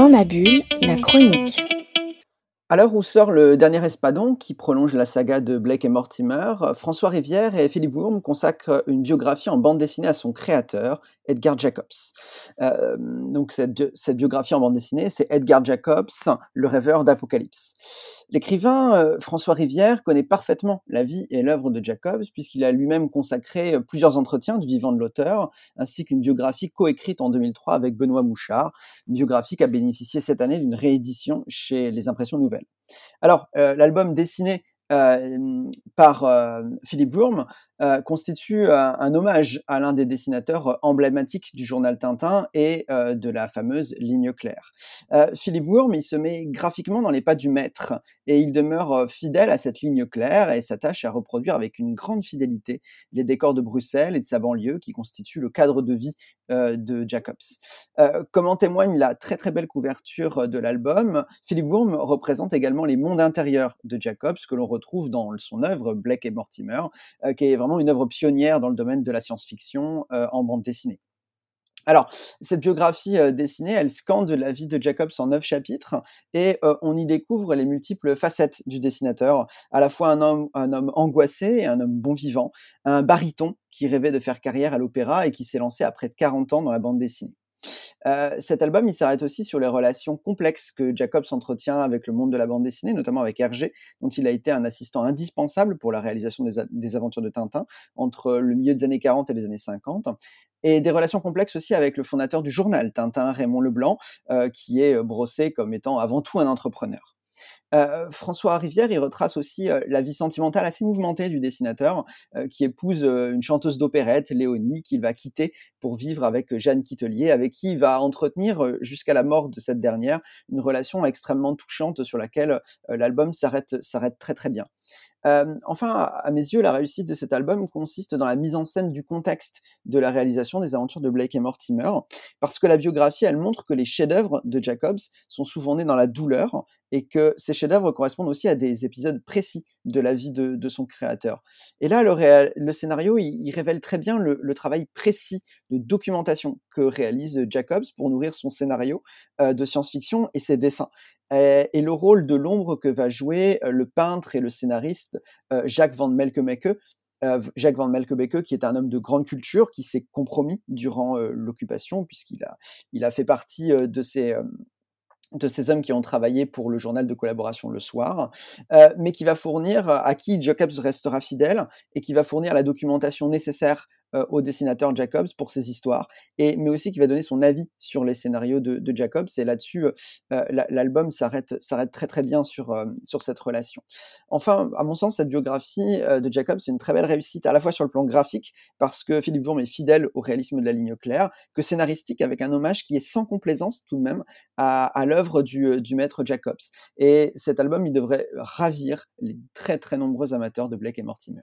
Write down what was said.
Dans ma bulle, la chronique. À l'heure où sort le dernier Espadon, qui prolonge la saga de Blake et Mortimer, François Rivière et Philippe Wurm consacrent une biographie en bande dessinée à son créateur, Edgar Jacobs. Euh, donc cette, biographie en bande dessinée, c'est Edgar Jacobs, le rêveur d'Apocalypse. L'écrivain euh, François Rivière connaît parfaitement la vie et l'œuvre de Jacobs, puisqu'il a lui-même consacré euh, plusieurs entretiens du vivant de l'auteur, ainsi qu'une biographie coécrite en 2003 avec Benoît Mouchard, une biographie qui a bénéficié cette année d'une réédition chez Les Impressions Nouvelles. Alors, euh, l'album dessiné par euh, Philippe Wurm euh, constitue un, hommage à l'un des dessinateurs emblématiques du journal Tintin et de la fameuse ligne claire. Philippe Wurm, il se met graphiquement dans les pas du maître et il demeure fidèle à cette ligne claire et s'attache à reproduire avec une grande fidélité les décors de Bruxelles et de sa banlieue qui constituent le cadre de vie de Jacobs. comme en témoigne la très très belle couverture de l'album, Philippe Wurm représente également les mondes intérieurs de Jacobs que l'on retrouve dans son œuvre Blake et Mortimer, euh, qui est vraiment une œuvre pionnière dans le domaine de la science-fiction euh, en bande dessinée. Alors, cette biographie euh, dessinée, elle scande la vie de Jacobs en neuf chapitres et on y découvre les multiples facettes du dessinateur, à la fois un homme, un homme angoissé et un homme bon vivant, un baryton qui rêvait de faire carrière à l'opéra et qui s'est lancé à près de 40 ans dans la bande dessinée. Cet album, s'arrête aussi sur les relations complexes que Jacobs entretient avec le monde de la bande dessinée, notamment avec Hergé, dont il a été un assistant indispensable pour la réalisation des, aventures de Tintin entre le milieu des années 40 et les années 50 et des relations complexes aussi avec le fondateur du journal Tintin, Raymond Leblanc, qui est brossé comme étant avant tout un entrepreneur. Euh, François Rivière, il retrace aussi euh, la vie sentimentale assez mouvementée du dessinateur, euh, qui épouse une chanteuse d'opérette, Léonie, qu'il va quitter pour vivre avec Jeanne Quitelier, avec qui il va entretenir jusqu'à la mort de cette dernière une relation extrêmement touchante sur laquelle l'album s'arrête très très bien. Enfin, à mes yeux, la réussite de cet album consiste dans la mise en scène du contexte de la réalisation des aventures de Blake et Mortimer, parce que la biographie, elle montre que les chefs-d'œuvre de Jacobs sont souvent nés dans la douleur et que ces chefs-d'œuvre correspondent aussi à des épisodes précis de la vie de, son créateur. Et là, le, scénario, il, révèle très bien le, travail précis de documentation que réalise Jacobs pour nourrir son scénario de science-fiction et ses dessins. Et, le rôle de l'ombre que va jouer le peintre et le scénariste Jacques van Melkemeke, Jacques van Melkebeke, qui est un homme de grande culture, qui s'est compromis durant l'occupation, puisqu'il a, il a fait partie de ces, de ces hommes qui ont travaillé pour le journal de collaboration Le Soir, euh, mais qui va fournir, à qui Jacobs restera fidèle, et qui va fournir la documentation nécessaire euh, au dessinateur Jacobs pour ses histoires, et, mais aussi qui va donner son avis sur les scénarios de, de Jacobs. Et là-dessus, euh, euh l'album s'arrête, très très bien sur, euh, sur cette relation. Enfin, à mon sens, cette biographie de Jacobs, c'est une très belle réussite, à la fois sur le plan graphique, parce que Philippe Wurm est fidèle au réalisme de la ligne claire, que scénaristique, avec un hommage qui est sans complaisance tout de même à, à l'œuvre du, du maître Jacobs. Et cet album, il devrait ravir les très très nombreux amateurs de Blake et Mortimer.